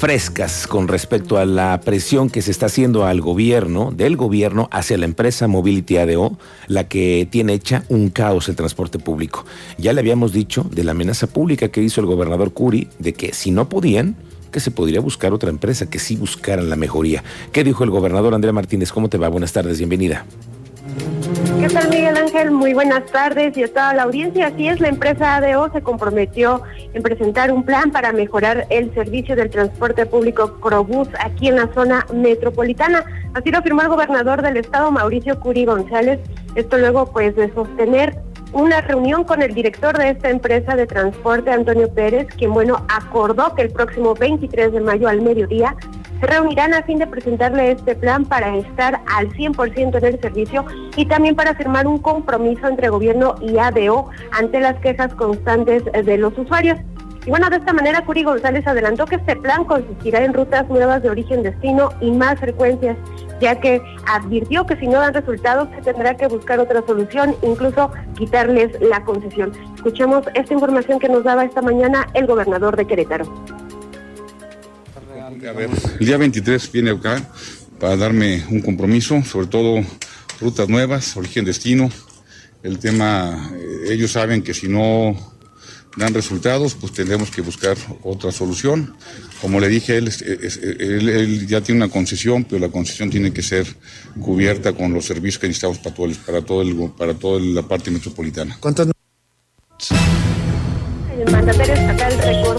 frescas con respecto a la presión que se está haciendo al gobierno, del gobierno hacia la empresa Mobility ADO, la que tiene hecha un caos el transporte público. Ya le habíamos dicho de la amenaza pública que hizo el gobernador Curi de que si no podían, que se podría buscar otra empresa que sí buscaran la mejoría. ¿Qué dijo el gobernador Andrea Martínez? ¿Cómo te va? Buenas tardes, bienvenida. ¿Qué tal Miguel Ángel? Muy buenas tardes y a toda la audiencia. Así es, la empresa ADO se comprometió en presentar un plan para mejorar el servicio del transporte público Crobús aquí en la zona metropolitana. Así lo afirmó el gobernador del estado, Mauricio Curi González. Esto luego pues de sostener una reunión con el director de esta empresa de transporte, Antonio Pérez, quien bueno acordó que el próximo 23 de mayo al mediodía reunirán a fin de presentarle este plan para estar al 100% en el servicio y también para firmar un compromiso entre gobierno y ADO ante las quejas constantes de los usuarios. Y bueno, de esta manera, Curi González adelantó que este plan consistirá en rutas nuevas de origen-destino y más frecuencias, ya que advirtió que si no dan resultados se tendrá que buscar otra solución, incluso quitarles la concesión. Escuchemos esta información que nos daba esta mañana el gobernador de Querétaro. El día 23 viene acá para darme un compromiso, sobre todo rutas nuevas, origen-destino. El tema, eh, ellos saben que si no dan resultados, pues tendremos que buscar otra solución. Como le dije, él, él, ya tiene una concesión, pero la concesión tiene que ser cubierta con los servicios que necesitamos para, todo para, todo el, para toda la parte metropolitana. ¿Cuántas el mandatario estatal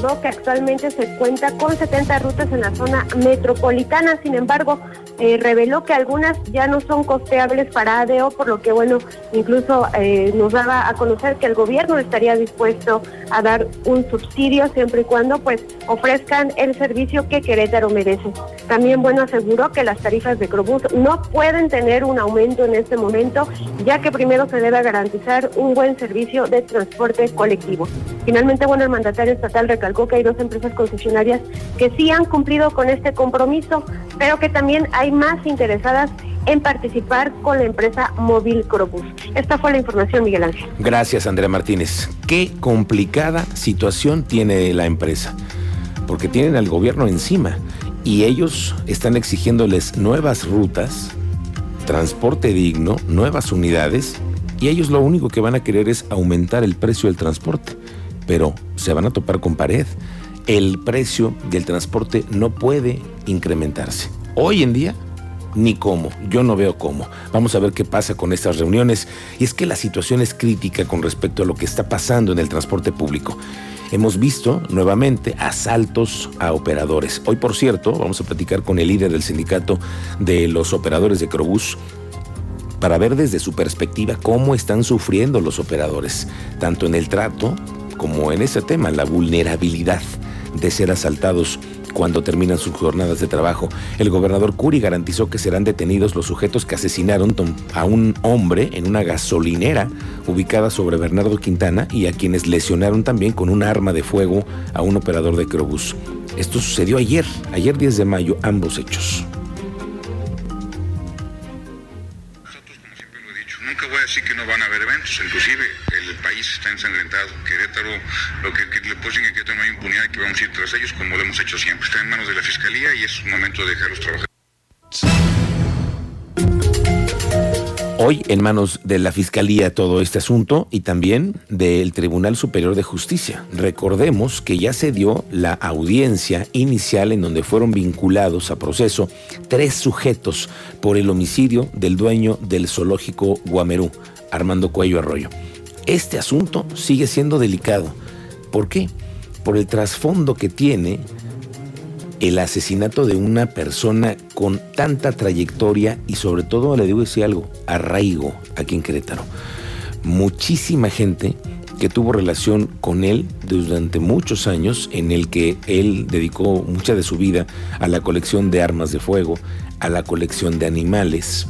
que actualmente se cuenta con 70 rutas en la zona metropolitana, sin embargo, eh, reveló que algunas ya no son costeables para ADO, por lo que, bueno, incluso eh, nos daba a conocer que el gobierno estaría dispuesto a dar un subsidio siempre y cuando, pues, ofrezcan el servicio que Querétaro merece. También, bueno, aseguró que las tarifas de Crobús no pueden tener un aumento en este momento, ya que primero se debe garantizar un buen servicio de transporte colectivo. Finalmente, bueno, el mandatario estatal recalcó que hay dos empresas concesionarias que sí han cumplido con este compromiso, pero que también hay más interesadas en participar con la empresa Móvil Crobus. Esta fue la información, Miguel Ángel. Gracias, Andrea Martínez. Qué complicada situación tiene la empresa, porque tienen al gobierno encima y ellos están exigiéndoles nuevas rutas, transporte digno, nuevas unidades, y ellos lo único que van a querer es aumentar el precio del transporte pero se van a topar con pared. El precio del transporte no puede incrementarse. Hoy en día, ni cómo. Yo no veo cómo. Vamos a ver qué pasa con estas reuniones. Y es que la situación es crítica con respecto a lo que está pasando en el transporte público. Hemos visto nuevamente asaltos a operadores. Hoy, por cierto, vamos a platicar con el líder del sindicato de los operadores de Crobús para ver desde su perspectiva cómo están sufriendo los operadores, tanto en el trato como en ese tema, la vulnerabilidad de ser asaltados cuando terminan sus jornadas de trabajo. El gobernador Curi garantizó que serán detenidos los sujetos que asesinaron a un hombre en una gasolinera ubicada sobre Bernardo Quintana y a quienes lesionaron también con un arma de fuego a un operador de Crobús. Esto sucedió ayer, ayer 10 de mayo, ambos hechos. Nunca voy a decir que no van a haber eventos, inclusive el país está ensangrentado. Querétaro, lo que, le puedo decir que Querétaro no hay impunidad, que vamos a ir tras ellos como lo hemos hecho siempre. Está en manos de la Fiscalía y es momento de dejarlos trabajar. Hoy en manos de la Fiscalía todo este asunto y también del Tribunal Superior de Justicia. Recordemos que ya se dio la audiencia inicial en donde fueron vinculados a proceso tres sujetos por el homicidio del dueño del zoológico Guamerú, Armando Cuello Arroyo. Este asunto sigue siendo delicado. ¿Por qué? Por el trasfondo que tiene el asesinato de una persona con tanta trayectoria y sobre todo, le digo decir algo, arraigo aquí en Querétaro. Muchísima gente que tuvo relación con él durante muchos años, en el que él dedicó mucha de su vida a la colección de armas de fuego, a la colección de animales.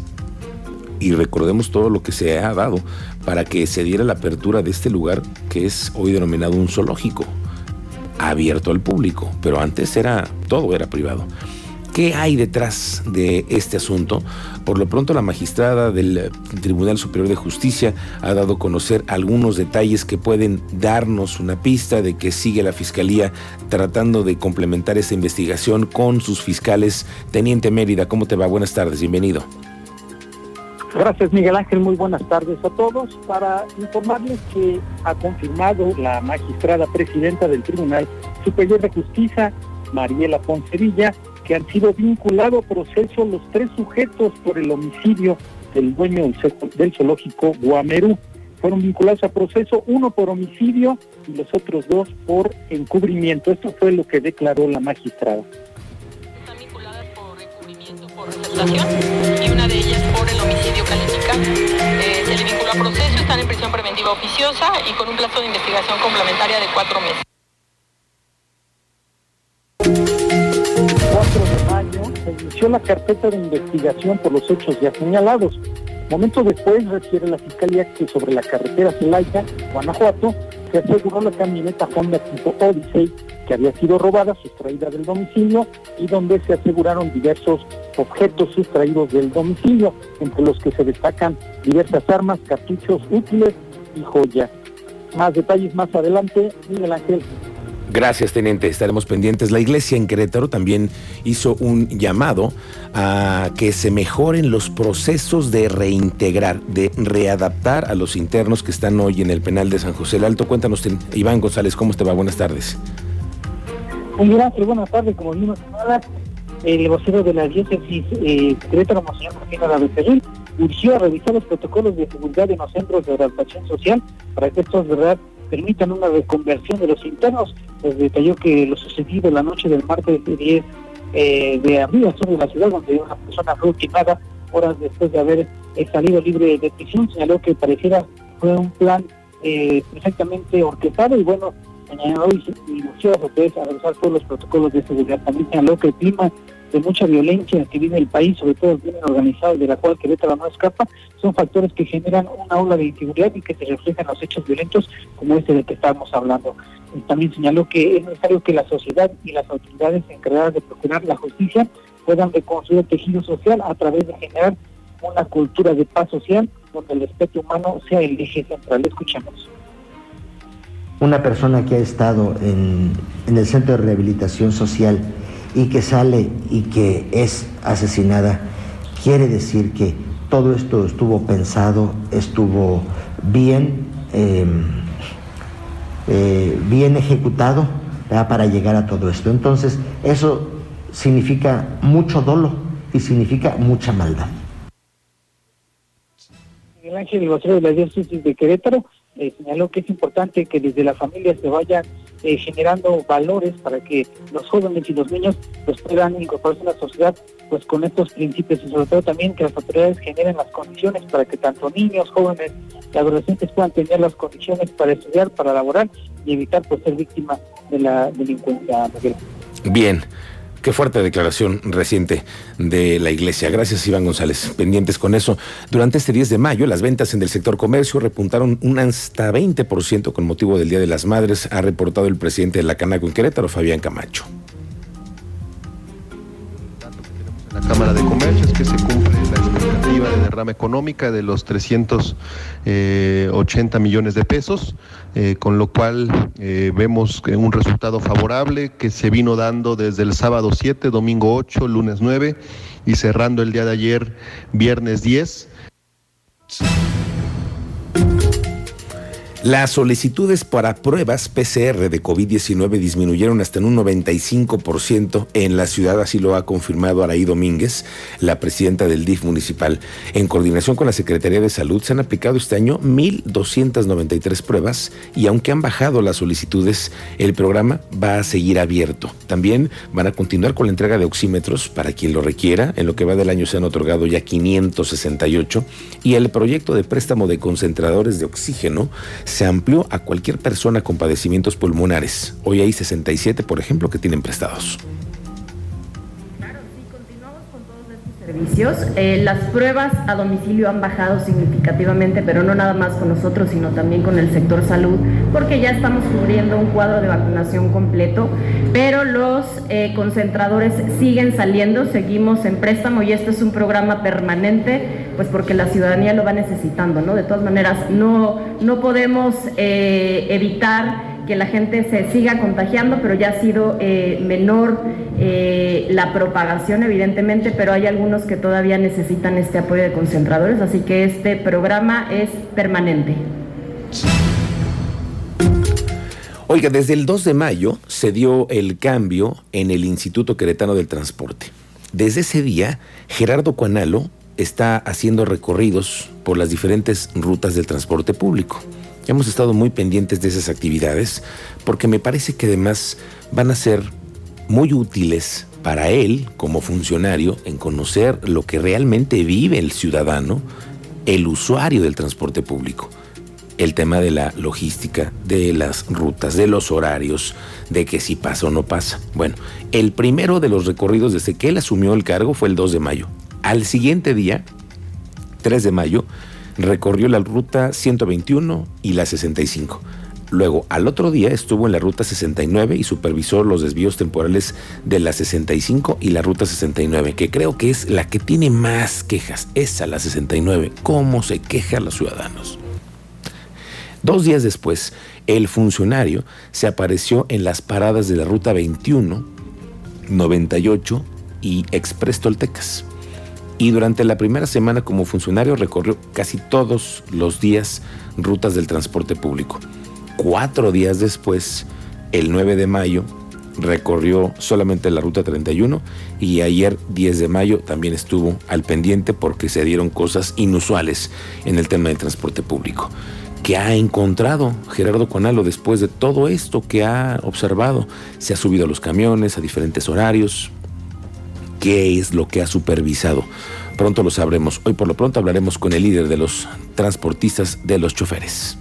Y recordemos todo lo que se ha dado para que se diera la apertura de este lugar que es hoy denominado un zoológico, abierto al público, pero antes era todo era privado. ¿Qué hay detrás de este asunto? Por lo pronto, la magistrada del Tribunal Superior de Justicia ha dado a conocer algunos detalles que pueden darnos una pista de que sigue la Fiscalía tratando de complementar esta investigación con sus fiscales. Teniente Mérida, ¿cómo te va? Buenas tardes, bienvenido. Gracias Miguel Ángel, muy buenas tardes a todos. Para informarles que ha confirmado la magistrada presidenta del Tribunal Superior de Justicia, Mariela Poncevilla, que han sido vinculados a proceso los tres sujetos por el homicidio del dueño del zoológico Guamerú. Fueron vinculados a proceso, uno por homicidio y los otros dos por encubrimiento. Esto fue lo que declaró la magistrada. Están vinculadas por encubrimiento, por a proceso, están en prisión preventiva oficiosa y con un plazo de investigación complementaria de cuatro meses. se inició la carpeta de investigación por los hechos ya señalados. Momento después refiere la Fiscalía que sobre la carretera Celaya, Guanajuato, se aseguró la camioneta Honda tipo Odyssey que había sido robada, sustraída del domicilio y donde se aseguraron diversos objetos sustraídos del domicilio, entre los que se destacan diversas armas, cartuchos útiles y joyas. Más detalles más adelante, Miguel Ángel. Gracias, teniente. Estaremos pendientes. La iglesia en Querétaro también hizo un llamado a que se mejoren los procesos de reintegrar, de readaptar a los internos que están hoy en el penal de San José el Alto. Cuéntanos, Iván González, ¿cómo te va? Buenas tardes. Muy gracias, buenas tardes. Como vimos el vocero de la diócesis eh, Monseñor Martín Becerril, urgió a revisar los protocolos de seguridad en los centros de adaptación social para que estos, verdad, permitan una reconversión de los internos. Detalló que lo sucedido la noche del martes 10 eh, de abril sobre la ciudad, donde una persona fue ultimada horas después de haber eh, salido libre de prisión, señaló que pareciera fue un plan eh, perfectamente orquestado y bueno, señaló y anunció a todos los protocolos de seguridad. También señaló que el clima de mucha violencia que vive el país, sobre todo el crimen organizado, de la cual Querétaro no escapa, son factores que generan una ola de inseguridad y que se reflejan los hechos violentos como este del que estamos hablando. también señaló que es necesario que la sociedad y las autoridades encargadas de procurar la justicia puedan reconstruir el tejido social a través de generar una cultura de paz social donde el respeto humano sea el eje central. Escuchemos. Una persona que ha estado en, en el centro de rehabilitación social y que sale y que es asesinada, quiere decir que todo esto estuvo pensado, estuvo bien, em, eh, bien ejecutado para llegar a todo esto. Entonces, eso significa mucho dolo y significa mucha maldad. Miguel Ángel, el de la diócesis de Querétaro, eh, señaló que es importante que desde la familia se vayan eh, generando valores para que los jóvenes y los niños pues puedan incorporarse a la sociedad pues con estos principios y sobre todo también que las autoridades generen las condiciones para que tanto niños, jóvenes y adolescentes puedan tener las condiciones para estudiar, para laborar y evitar pues ser víctimas de la delincuencia. Bien. Qué fuerte declaración reciente de la Iglesia. Gracias, Iván González. Pendientes con eso. Durante este 10 de mayo, las ventas en el sector comercio repuntaron un hasta 20% con motivo del Día de las Madres, ha reportado el presidente de la Canaco en Querétaro, Fabián Camacho. La Cámara de Comercio es que se cumple la derrama económica de los 380 eh, millones de pesos, eh, con lo cual eh, vemos un resultado favorable que se vino dando desde el sábado 7, domingo 8, lunes 9 y cerrando el día de ayer, viernes 10. Las solicitudes para pruebas PCR de COVID-19 disminuyeron hasta en un 95% en la ciudad, así lo ha confirmado Araí Domínguez, la presidenta del DIF municipal. En coordinación con la Secretaría de Salud se han aplicado este año 1.293 pruebas y aunque han bajado las solicitudes, el programa va a seguir abierto. También van a continuar con la entrega de oxímetros para quien lo requiera. En lo que va del año se han otorgado ya 568 y el proyecto de préstamo de concentradores de oxígeno se amplió a cualquier persona con padecimientos pulmonares. Hoy hay 67, por ejemplo, que tienen prestados servicios. Eh, las pruebas a domicilio han bajado significativamente, pero no nada más con nosotros, sino también con el sector salud, porque ya estamos cubriendo un cuadro de vacunación completo, pero los eh, concentradores siguen saliendo, seguimos en préstamo y este es un programa permanente, pues porque la ciudadanía lo va necesitando, ¿no? De todas maneras, no, no podemos eh, evitar que la gente se siga contagiando, pero ya ha sido eh, menor eh, la propagación, evidentemente, pero hay algunos que todavía necesitan este apoyo de concentradores, así que este programa es permanente. Oiga, desde el 2 de mayo se dio el cambio en el Instituto Queretano del Transporte. Desde ese día, Gerardo Cuanalo está haciendo recorridos por las diferentes rutas del transporte público. Hemos estado muy pendientes de esas actividades porque me parece que además van a ser muy útiles para él como funcionario en conocer lo que realmente vive el ciudadano, el usuario del transporte público. El tema de la logística, de las rutas, de los horarios, de que si pasa o no pasa. Bueno, el primero de los recorridos desde que él asumió el cargo fue el 2 de mayo. Al siguiente día, 3 de mayo, recorrió la ruta 121 y la 65. Luego, al otro día estuvo en la ruta 69 y supervisó los desvíos temporales de la 65 y la ruta 69, que creo que es la que tiene más quejas, esa la 69. ¿Cómo se quejan los ciudadanos? Dos días después, el funcionario se apareció en las paradas de la ruta 21, 98 y Express Toltecas y durante la primera semana como funcionario recorrió casi todos los días rutas del transporte público. Cuatro días después, el 9 de mayo, recorrió solamente la ruta 31 y ayer 10 de mayo también estuvo al pendiente porque se dieron cosas inusuales en el tema del transporte público. ¿Qué ha encontrado Gerardo Conalo después de todo esto que ha observado? Se ha subido a los camiones a diferentes horarios, qué es lo que ha supervisado. Pronto lo sabremos. Hoy por lo pronto hablaremos con el líder de los transportistas de los choferes.